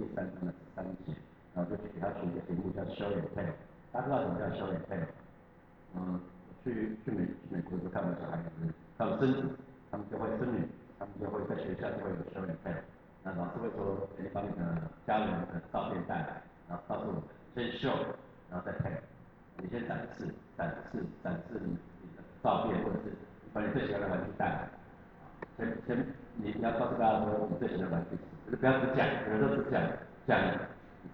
第三章的三节，然后就给他取一个题目叫 Show and Tell。大家知道什么叫 Show and Tell？嗯，去去美去美国就看到小孩子，他们生，他们就会生女，他们就会在学校就会有 Show and Tell。那老师会说，你把你的家人的照片带来，然后告诉我，先秀然后再配。你先展示，展示，展示你你的照片，或者是把你最喜欢的玩具带来。先先，你你要告诉大家说你最喜欢的玩具，就不要只讲，有时候只讲讲，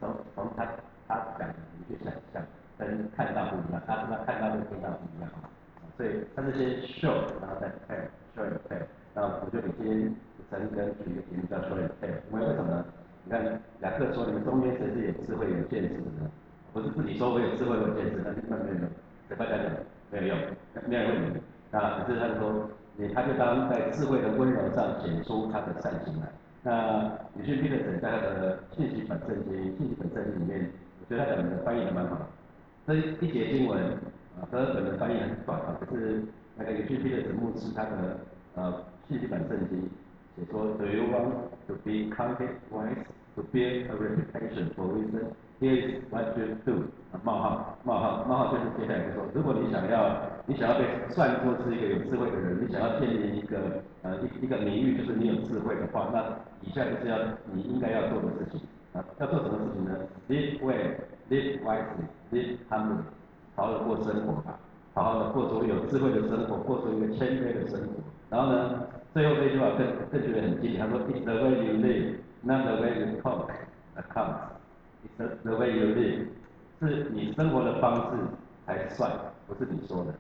从从他他讲你去想象，跟看到不一样，他是他看到跟听到不一样，所以他是先 show，然后再 tell，show and tell，然后我就给今天陈根举一个题目叫 show and tell，因为为什么？你看雅克说你们中间谁是有智慧有见识的呢？不是自己说我有智慧有见识，那那没有用，对大家讲没有用，没有用。那，可是他说。你他就当在智慧的温柔上显出他的善行来。那鲁迅批的整个的信息本圣经、信息本圣经里面，我觉得他讲的翻译的蛮好。这一节经文啊，德本的翻译很短啊，可是那个鲁迅批的整牧师他的呃信息本圣经写说，Do you want to be counted wise to build a reputation for wisdom? Here's what you do. 冒号冒号冒号就是接下来就说，如果你想要你想要被算作是一个有智慧的人，你想要建立一个呃一一个名誉，就是你有智慧的话，那以下就是要你应该要做的事情啊，要做什么事情呢？Live well, live wisely, live humbly，好好的过生活吧，好好的过出有智慧的生活，过出一个谦卑的生活。然后呢，最后这句话更更觉得很经典，他说：It's the way you live, not the way you talk, accounts. It's the way you live. 是你生活的方式才算，不是你说的。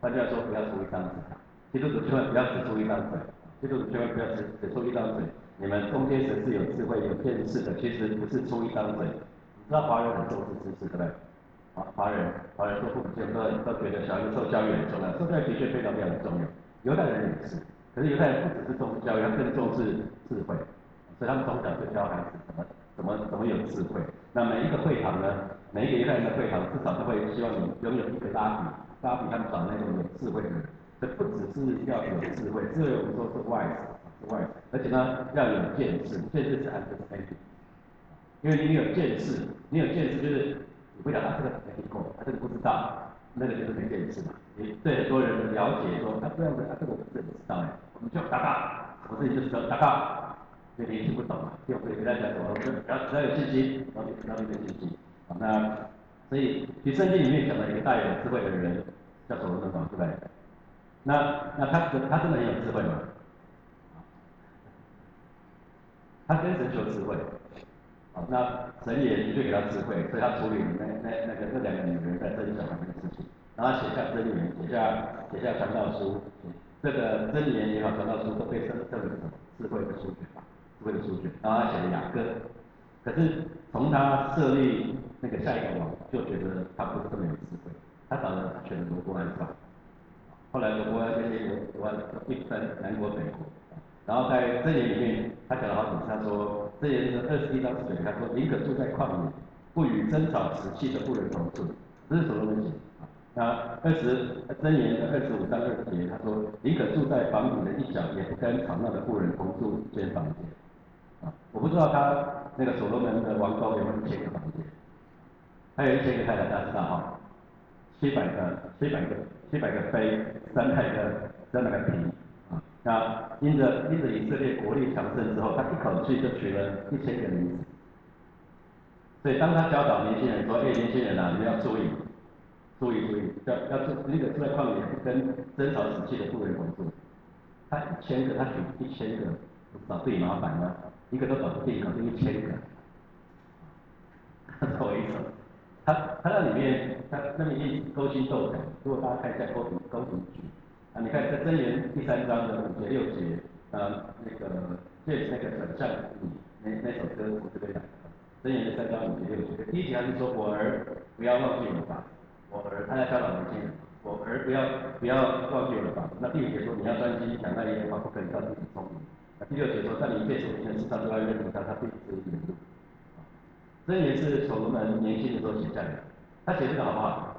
大家说不要出一张嘴，基督徒千万不要只出一张嘴，基督徒千万不要只只出一张嘴。你们中间谁是有智慧、有见识的，其实不是出一张嘴。你知道华人很重视知识，对不对？啊，华人华人做父母亲都都觉得小孩子受教育很重要，受教育的确非常非常重要。犹太人也是，可是犹太人不只是重视教育，他更重视智慧，所以他们从小就教孩子怎么怎么怎么有智慧。那每一个会堂呢？每一个犹太人的会堂至少都会希望你拥有一个拉比，拉比他们找那种有智慧的人。这不只是要有智慧，智慧我们说是外是外，而且呢要有见识，见识是 understanding。因为你有见识，你有见识就是你不晓得他这个没听过，他这个不知道，那个就是没见识嘛。你对很多人的了解说，他这样子，他这个我不知道哎，我们就达到，我自己就说达到，因为你听不懂嘛，就会跟大家说，我们只要只要有信心，然后就要一个信心。那所以，其圣经里面讲了一个大有智慧的人，叫所罗门王，对不对？那那他他真的很有智慧吗？他跟神求智慧，好，那神也的确给他智慧，所以他处理那那那个那两个女人在生小孩的事情，然后写下真言，写下写下传道书，这个真言也好，传道书都被称称为什么？智慧的书卷，智慧的书卷。然后他写了雅各，可是从他设立。那个下一个王就觉得他不是这么有智慧，他找了选罗伯安上，后来罗伯安跟那个罗伯安一分南国北国，然后在箴言里面他讲了好几次，他说箴言是二十一章十九，他说宁可住在旷野，不与争吵瓷器的妇人同住，这是所罗门写啊。那二十箴言的二十五章二节，他说宁可住在房顶的一角，也不跟吵闹的妇人同住一间房间。啊，我不知道他那个所罗门的王宫有没有一千个房间。还有一千个太太，大家知道哈，七百个，七百个，七百个妃，三百个，三百个嫔啊。那因着因着以色列国力强盛之后，他一口气就娶了一千个女子。所以当他教导年轻人说：“哎，年轻人啊，你要注意，注意注意，要要住那个住在旷野，跟争吵死气的妇人同住。”他一千个，他娶一千个，找自己麻烦吗？一个都搞不定，搞定一千个，头一手。他他那里面，他那里面勾心斗角。如果大家看一下勾勾心剧，啊，你看在真言第三章的五节六节，啊，那个借那个转向你那那首歌我这边讲，真言第三章五节六节，第一节还是说我儿不要忘记我吧，我儿他在教导年轻人，我儿不要不要忘记我吧。那第五节说你要专心讲那一些话，不可以让自己聪明。那第六节说在你一切所行的事上都要认明他，他并不是引路。这也是所罗门年轻的时候写下来的。他写这个好不好？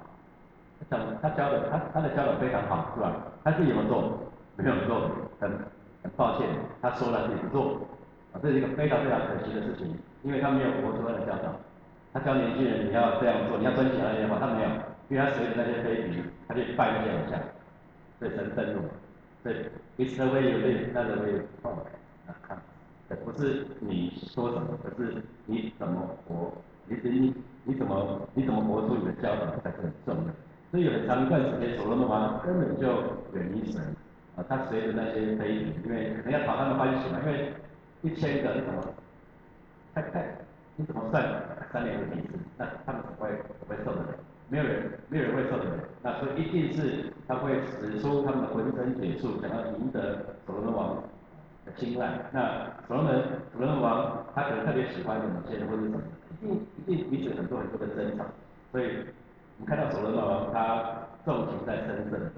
他讲他教的，他他的教导非常好，是吧？他自己有没有做？没有做，很很抱歉，他说了自己不做，啊，这是一个非常非常可惜的事情。因为他没有活出他的教导。他教年轻人你要这样做，你要遵循那些话，他没有，因为他随着那些妃嫔，他去拜那些偶像，所以神愤怒。所以 it's the way you live, not the way you talk。看，不是你说什么，而是你怎么活，你你你怎么你怎么活出你的教导才是很重要。所以有很长一段时间，所罗门王根本就远离神啊，他随着那些妃嫔，因为可能要讨他们欢喜嘛，因为一千个什么，太太，你怎么算三年的一次？那他们不会不会受得了，没有人没有人会受得了。那所以一定是他会使出他们的浑身解数，想要赢得所罗门王。青睐，那所罗门，所罗门王他可能特别喜欢某些人或者什么，一定一定彼此很多很多的争吵，所以我们看到所罗门王他重情在身份，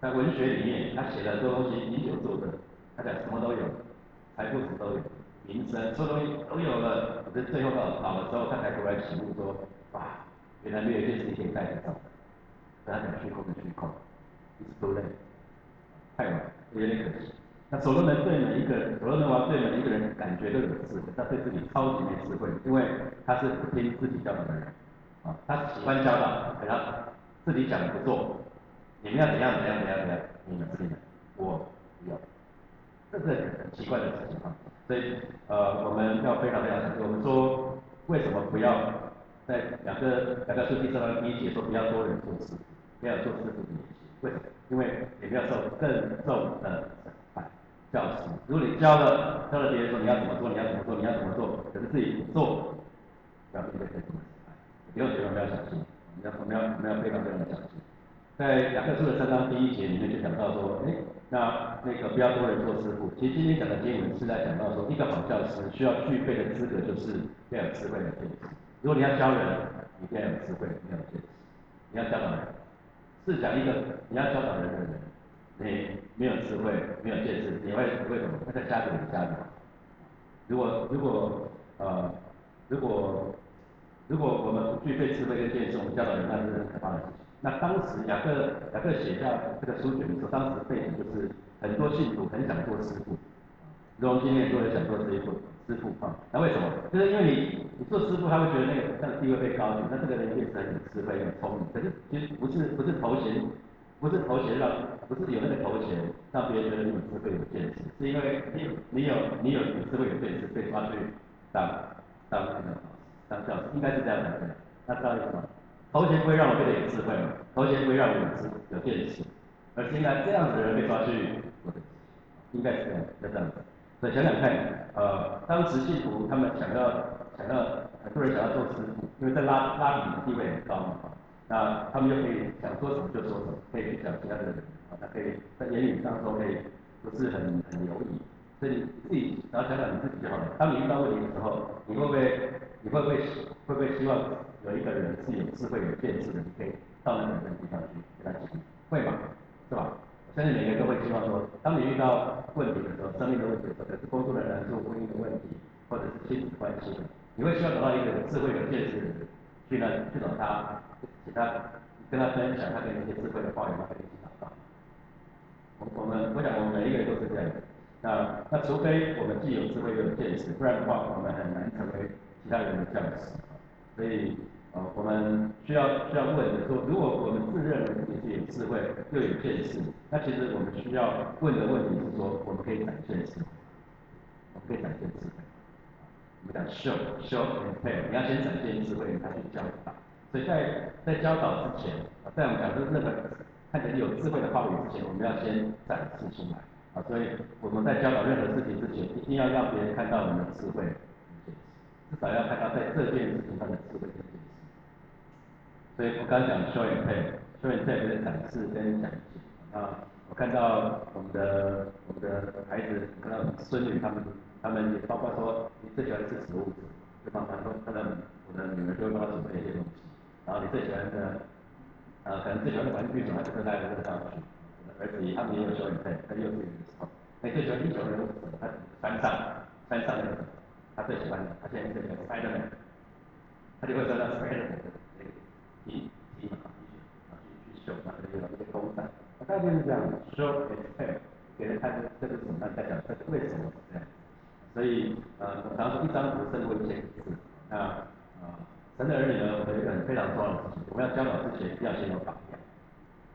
在文学里面他写了很多东西，饮酒作乐，他讲什么都有，财富什么都有，名声所有东西都有了，可是最后到老的时候他才突然醒悟说，哇，原来没有一件事情可以带得走，他讲虚空的虚空，一直都累，太晚，有点可惜。那所罗门对每一个人，所罗门王对每一个人感觉都有智慧，他对自己超级没智慧，因为他是不听自己教导的人，啊，他喜欢教导，可他自己讲的不做，你们要怎样怎样怎样怎样，你们自己，我不要，这是很奇怪的事情啊，所以呃我们要非常非常小心，我们说为什么不要在两个两个书第四章第一节说不要多人做事，不要做师傅的年纪，为什么？因为也不要受更重的。教师，如果你教了教了别人说你要怎么做，你要怎么做，你要怎么做，可是自己不做，要面对这种失败。不用觉得不要小心，我们要我们要我们要非常非常的小心。在雅各书的三章第一节里面就讲到说，哎，那那个不要多人做师傅。其实今天讲的经文是在讲到说，一个好教师需要具备的资格就是要有智慧的见识。如果你要教人，你要有智慧，要有见识。你要教导人，是讲一个你要教导人的人。你没有智慧，没有见识，你会为什么？他在家里家里。如果如果呃，如果如果我们不具备智慧跟见识，我们教导人那是很可怕的事情。那当时雅各雅各写下这个书卷的时候，当时背景就是很多信徒很想做师傅，如同今天很多人想做师傅师傅啊。那为什么？就是因为你你做师傅，他会觉得那个那个地位被高举，那这个人也是很智慧、很聪明。可是其实不是不是头衔。不是头衔让，不是有那个头衔让别人觉得你有智慧有见识，是因为你你有你有智慧有见识被抓去当当那个当教师，应该是这样的。那知道意思吗？头衔不会让我变得有智慧嘛？头衔不会让我有智有见识，而是应该这样子的人被抓去，应该是这样，是这样子。所以想想看，呃，当时信徒他们想要想要很多人想要做师傅，因为在拉拉比的地位很高嘛。那他们就可以想说什么就说什么，可以去讲其他的人，啊，他可以在言语当中可以不是很很犹豫，所以你自己然后想想你自己就好了。当你遇到问题的时候，你会不会你会不会会不会希望有一个人是有智慧有见识的，你可以到那个人地方去跟他讲，会吗？是吧？我相信每个人都会希望说，当你遇到问题的时候，生命的问题或者，是工作的难处、婚姻的问题，或者是亲子关系的，你会希望找到一个有智慧有见识的人去呢去找他。其他跟他分享他给你一些智慧的话语，他可以一起祷告。我我们我想我们每一个人都是这样的。那那除非我们既有智慧又有见识，不然的话我们很难成为其他人的教师。所以呃我们需要需要问的说，如果我们自认为自己有智慧又有见识，那其实我们需要问的问题是说，我们可以展现什么？我们可以展现智慧。我们讲 show show and tell，你要先展现智慧，你才去教导。所以在在教导之前，在我们讲说任何看起来有智慧的话语之前，我们要先展示出来啊。所以我们在教导任何事情之前，一定要让别人看到我们的智慧，至少要看到在这件事情上的智慧跟见识。所以我刚讲 show and tell，show and tell 就是展示跟讲解啊。我看到我们的我们的孩子，看到孙女他们，他们也包括说你最喜欢吃食物，就帮他说看到我的女儿就会帮他准备一些东西。然后你最喜欢的，呃，可能最喜欢的玩具什么，就带着这个道具。儿子他们也有时候也在在幼稚园的时候，他最喜欢英雄人物是什么，他山上山上那个，他最喜欢的，他现在最喜欢 Spiderman，他就会说到 Spiderman 的那个皮皮嘛，啊去去秀嘛，这个这个公仔，大概就是这样，show and tell，给人看这这个什么，大家讲这是为什么这样，所以呃，我常一张图胜过一千字。那呃，神的儿女呢，有一个很非常重要的事情，我们要教导之前要先有榜样，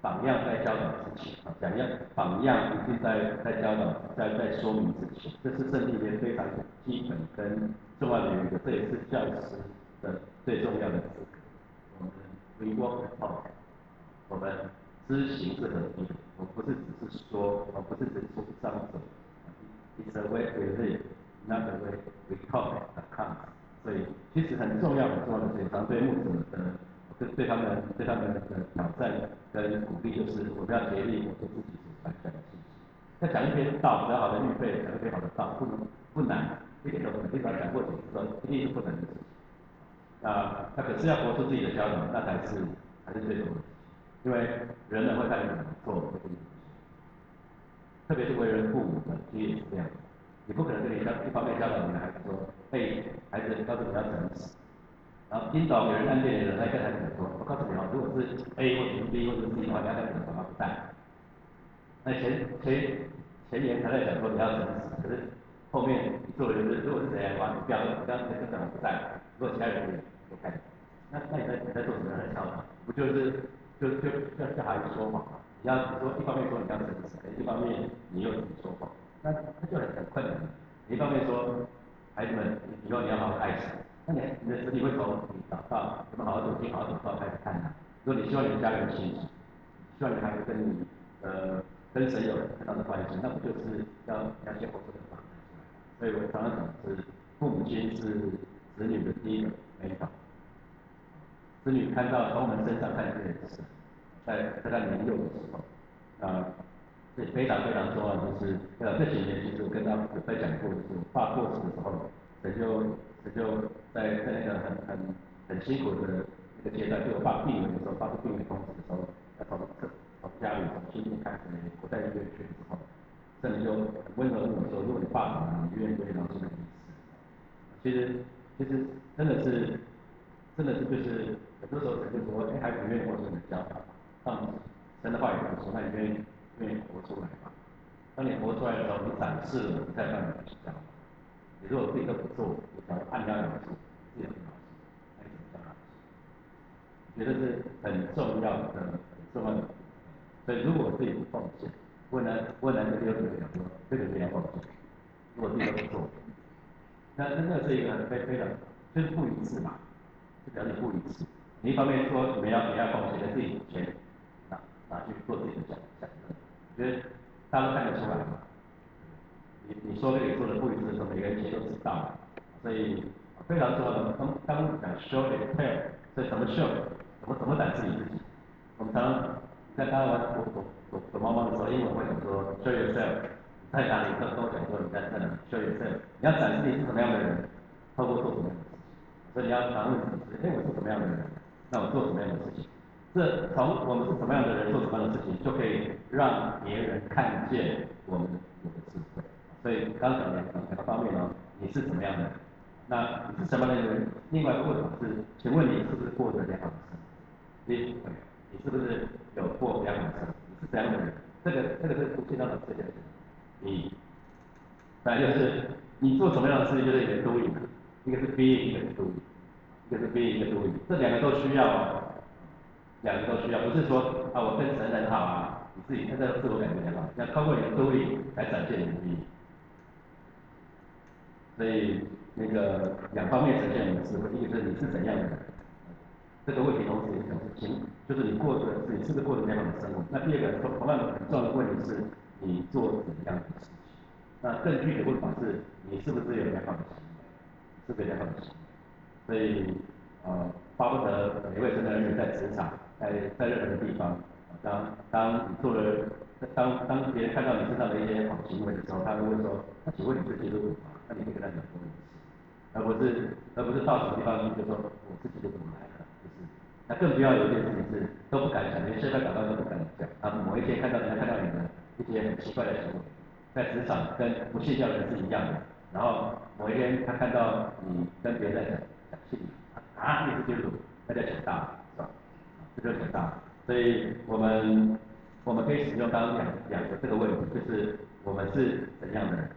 榜样在教导之前啊，讲样榜样一定在在教导在在说明之前，这是圣经里面非常基本跟重要的一个，这也是教师的最重要的资格。我们微光很好，我们知行是很低的，我不是只是说，我不是只是说一张嘴。It's a way we live, not a way we talk. Account. 所以其实很重要很重要的事情，常对牧者的对对他们对他们的挑战跟鼓励，就是我们要竭力我做自己所传讲的信息。要讲一篇道，只要好的预备，讲一篇好的道，不不难，一点都不难。至少讲过几次，一定是不难的事情。啊，那可是要活出自己的教导，那才是才是最重要的。因为人呢会看你做，特别是为人父母的，其实也是这样。你不可能跟你教一方面教导你的孩子说，哎，孩子告诉你要诚实，然后引导别人暗恋你的人来跟孩子说，我告诉你哦，如果是 A 或者是 B 或者是 C 的话，你要跟怎么么不带。那前前前言才在讲说你要诚实，可是后面做的就是如果是这样的话，你不要不要跟讲不带，如果其他人可以都看，那那你在你在做什么样的教导？不就是就就就叫孩子说谎吗？你要说一方面说你要诚实，一方面你又怎么说谎？那那就很很困难。一方面说孩子们以后你要好好爱神，那你你的子女会从你祷告，怎么好好读经、好好祷告开始看呢？如果你希望你的家人幸福，希望你孩子跟你呃跟神有很好的关系，那不就是要要先活出这个榜样？所以我常常讲是父母亲是子女的第一个美好，子女看到从我们身上看见神。在在他年幼的时候，啊，这非常非常重要，就是呃这几年其实我跟他有在讲过，就是爸过世的时候，神就神就在在那个很很很辛苦的那个阶段，就我爸病危的时候，发出病危通知的时候，要从从家里从新店开回国在医院去的时候，神就温柔问我说，如果你爸死了，你愿意不愿意让神来医治？其实其实真的是真的是就是很多时候神就说，哎，还不愿意我做你的教导。当神的话语说，那你愿意活出来吗？当你活出来的时候，你展示了，你再让你去讲。你如果自己都不做，你想要按压人做，自己很老实，那你怎么讲老实？觉得是很重要的，很重要的。所以如果自己不奉献，问了问了这个有讲说，这个你要奉献。如果自己都不做，那真的是一个非非常就是不一致嘛，就表示不一致。你一方面说你们要你要奉献，但自己钱。拿去做自己的讲讲的，觉得大家都看得出来。你你说跟你做的不一致的时候，每个人其实都知道。所以非常重要的，当当讲 show and tell，所以怎么 show，怎么怎么展示你自己。我们常常在刚刚玩躲躲躲躲猫猫的时候，英文会讲说？show yourself，在哪里？跟跟我讲说你在在哪？show yourself，你要展示你是什么样的人，透过做什么样的事情。所以你要常问自己，哎，我是什么样的人？那我做什么样的事情？这从我们是什么样的人做什么样的事情，就可以让别人看见我们有的智慧。所以刚才讲两两个方面呢，你是什么样的人？那你是什么样的人？另外一个问法是，请问你是不是过着良好的生活？你你是不是有过良好的生活？你是怎样的人？这个这个是不见到的这件事。你，反正就是你做什么样的事情，就是一个 doing，一个是 being，一个是 doing，一个是 being，一个 doing，这两个都需要。两个都需要，不是说啊我跟神很好啊，你自己现在自我感觉良好，要透过你的独立来展现你的意义。所以那个两方面呈现你的智慧，一个是你是怎样的人，这个问题同时也表示情，就是你过着自己是不是过着良好的生活。那第二个同同样很重要的问题是，你做怎样的事情。那更具体的问法是，你是不是有良好的行为，是不是良好的行为。所以呃，巴不得每位神的人在职场。在在任何的地方，当当你做了，当当别人看到你身上的一些好行为的时候，他会说：那请问你是基督徒吗？那你可以跟他讲说你是，而不是而不是到什么地方你就说我自己就怎么来了，就是。那更不要有一件事情是都不敢讲，连现在祷告都不敢讲。啊，某一天看到人家看到你的一些很奇怪的行为，在职场跟不信教的人是一样的。然后某一天他看到你跟别人在讲讲信啊，你是基督徒，那叫强大。这就很大，所以我们我们可以使用刚刚讲讲的这个问题，就是我们是怎样的人，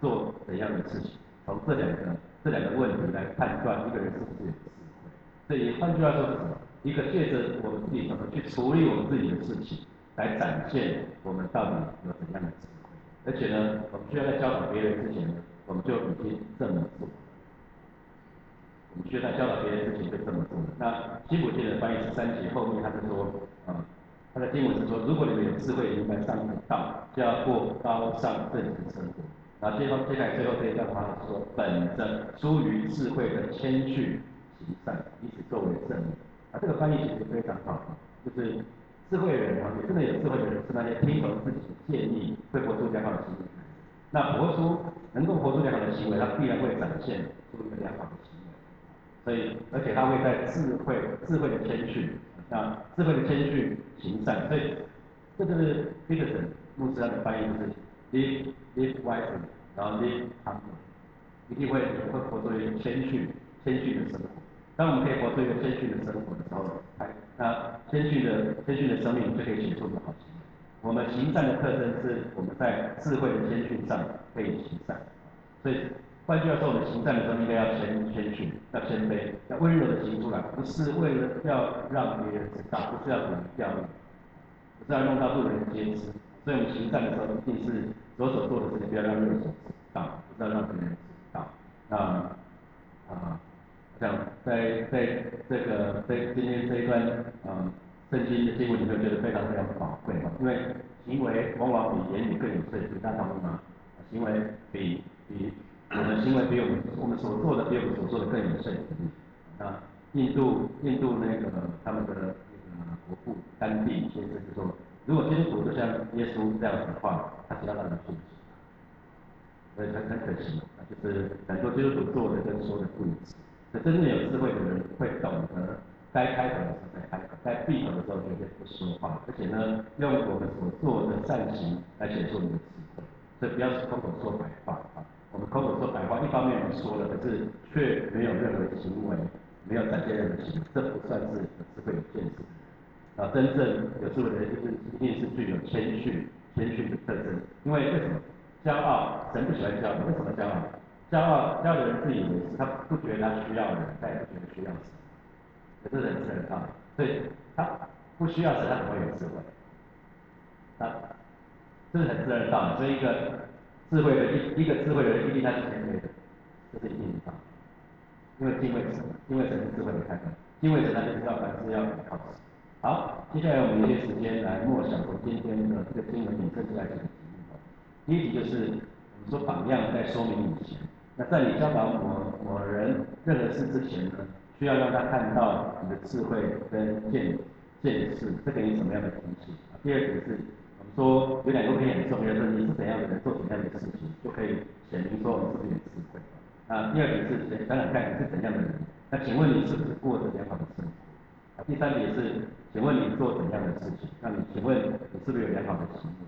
做怎样的事情，从这两个这两个问题来判断一个人是不是有智慧。所以换句话说是什么？一个借着我们自己怎么去处理我们自己的事情，来展现我们到底有怎样的智慧。而且呢，我们需要在教导别人之前，我们就已经这么做。我们需要在教导别人事情就这么做的。那新普经的翻译十三节后面他就说，啊，他的经文是说，如果你们有智慧，明白上帝的道，就要过高尚正直的生活。然后接后接下来最后这一段话是说，本着出于智慧的谦逊行善，以此作为证明。啊，这个翻译其实非常好，就是智慧人啊，真的有智慧的人是那些听从自己的建议，会活出良好的行为。那活出能够活出良好的行为，他必然会展现出一个良好的。所以，而且他会在智慧智慧的谦逊，那智慧的谦逊行善。所以，这就是 Peterson 牧师他的翻译，就是 live live wisely，然后 live humbly，一定会会活出一个谦逊谦逊的生活。当我们可以活出一个谦逊的生活的时候，哎，那谦逊的谦逊的生命就可以写出一个好行。我们行善的特征是我们在智慧的谦逊上可以行善，所以换句话说，我们行善的时候应该要谦谦逊，要谦卑，要温柔的行出来，不是为了要让别人知道，不是要给人教育，不是要弄到路人皆知。所以我们行善的时候，一定是左手做的事情不要让任何人知道，不是要让别人知道。那啊。像在在这个在今天这一段嗯圣经的经文里面，觉得非常非常宝贵因为行为往往比言语更有说服力，大家同意吗？行为比比我们行为比我们我们所做的比我们所做的更有说服力。那印度印度那个他们的那个国父甘地先生就说，如果基督徒就像耶稣这样子的话，他只要让人信。所以很很可惜，就是很多基督徒做的跟说的不一致。可真正有智慧的人会懂得该开口的时候再开口，该闭口的时候绝对不说话，而且呢，用我们所做的善行来显出我们的智慧。所以不要是空口说白话啊！我们口口说白话，一方面我们说了，可是却没有任何行为，没有展现任何行为，这不算是有智慧有见识。啊，真正有智慧的人就是一定是具有谦逊、谦逊的特征。因为为什么？骄傲，神不喜欢骄傲，为什么骄傲？骄傲，骄傲的人自以为是，他不觉得他需要人，他也不觉得需要神，可是人是很大，所以他不需要神，他怎么会有智慧？他这是很自然的道理。所以一个智慧的一一个智慧的人，一定他是谦卑的，这是一定的。因为敬畏神，因为神是智慧的开端，敬畏神他就知道凡事要靠神。好，接下来我们有些时间来默想我今天的这个经文里正式来讲的题目。第一题就是我们说榜样在说明以前。那在你教导某某人任何事之前呢，需要让他看到你的智慧跟见见识，这给你什么样的提醒？第二点是，说有两个可以很重要，就是你是怎样的人做怎样的事情，就可以显明说你是不是有智慧。啊，第二点是想想看你是怎样的人，那请问你是不是过着良好的生活？第三点是，请问你做怎样的事情？那你请问你是不是有良好的行为？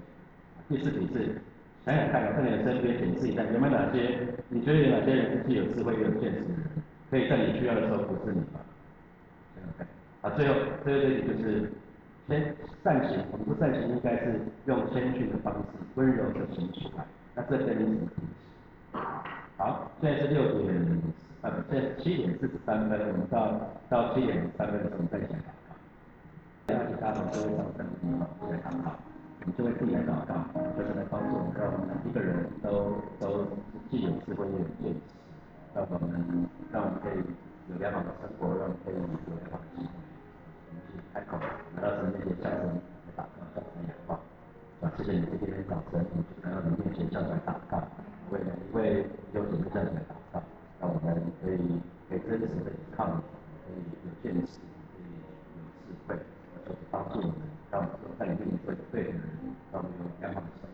第四点是。想想看，在你的身边检视一下，有没有哪些你觉得有哪些人是既有智慧又有见识的人，可以在你需要的时候扶持你吧？想想看。啊，最后最后这里就是先善行，我们不善行应该是用谦逊的方式，温柔的行出来。那这跟你什么关系？好，现在是六点，呃，现在七点四十三分，我们到到七点三分的时候再讲祷告。邀请大家各位早晨好，来祷告。我们就会自己来祷告，就是来帮助我们，让我们一个人都都既有智慧又有见识，让我们让我们可以有良好的生活，让我们可以有良好的行为。我们去开口来到神面前向神来祷告，向神仰望。啊，谢谢你今天早晨，我们就来到你面前向神祷告，为每一位有姐妹向神来祷告，让我们可以可以真实的依靠你，可以有见识，可以有智慧，就是帮助我们。让我们在你面前做对的人，让我们有良好的生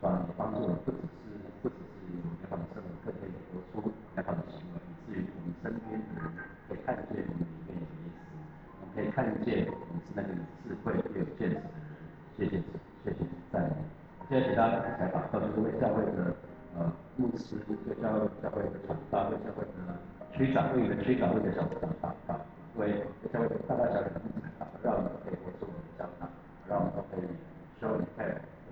活，是吧？你帮助我们不只社会的，区长会的区长会的小组长啊，为社会大大小小的市场，让我们可以握住我们的交通，让我们可以说一下，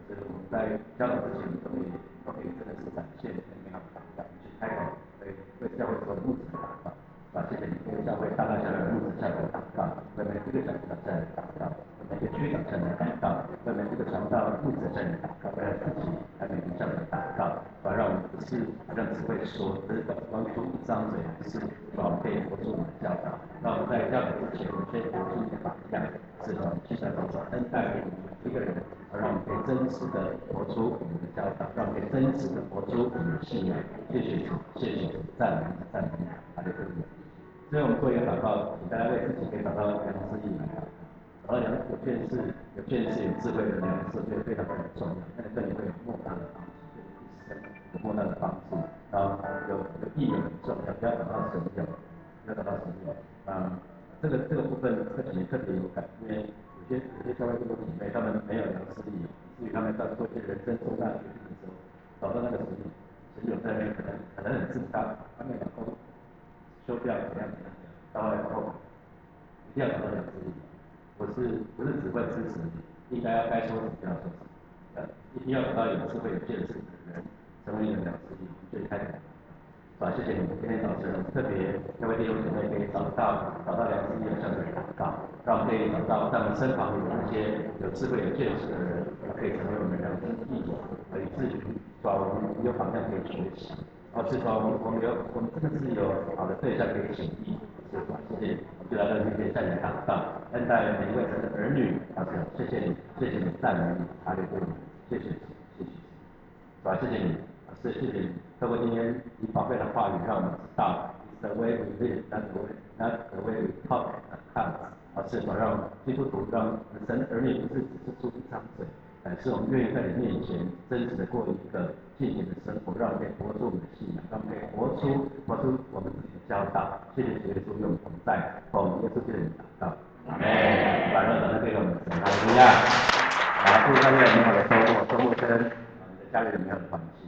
就是我们在交流之前都可以都可以真的是展现很美好的榜样，去开口为为社会做募资的榜样，把这谢你为教会大大小小的募资效果榜样，为每一个小组长在榜样。每个区长才能看到，为每一个传道负责人，为了自己，还有名声。是好像只会说，只是光出一张嘴，而是把我们可以活出我们的教导。让我们在教导之前，先活出一个榜样，是吧？现在多少恩待我们一个人，而让我们可以真实的活出我们的教导，让我们可以真实的活出我们的信仰。谢谢主，谢谢主，赞美赞美，阿利路亚。所以我们做一个祷告，请大家为自己可以祷告良师益来啊。然后良有见识、有见识、有智慧的良师，就非常非常重要，那个对你会有莫大的帮助，一生有莫大的帮助。然后有有义人很重要，不要等到神有，不要等到神有。啊，这个这个部分这几年特别有感，因为有些有些教会弟兄姐妹他们没有良师益友，至于他们在做一些人生重大决定的时候，找到那个神友，神友在那边可能可能很自大，他们老公。修掉怎样怎样怎样，到来后一定要找到良师益友，不是不是只会支持你，应该要该说什么就要说什么，呃，一定要找到有智慧有见识的人，成为你的良师益友，最开始。好，谢谢你们。今天早晨特别各位弟兄姐妹可以找到找到良师益友向你祷告，让我们可以找到在我们身旁有一些有智慧有见识的人，可以成为我们良师益友，可以至于把我们有榜样可以学习。哦，是说我们我们有我们真的是有好的对象可以请益，是吧？谢谢，就来到今天向你祷告，恩待每一位神的儿女，啊，谢谢你，谢谢你赞美你，阿利路亚，谢谢，谢谢，是吧？谢谢你，是谢谢你。透过今天你宝贵的话语，让我们知道，the way we live, not the way, not the way we talk, a n 而是说让基督徒让神儿女不是只是出一张嘴，而是我们愿意在你面前真实的过一个敬虔的生活，让我们可以活出我们的信仰，让我们可以活出活出我们自己的教导。谢谢耶稣与我们同在，我们耶稣基督的祷告。阿门。把热腾腾给我们神，哈利路亚。好，祝大家有美好的周末，周末生，你的家里有美好的欢喜。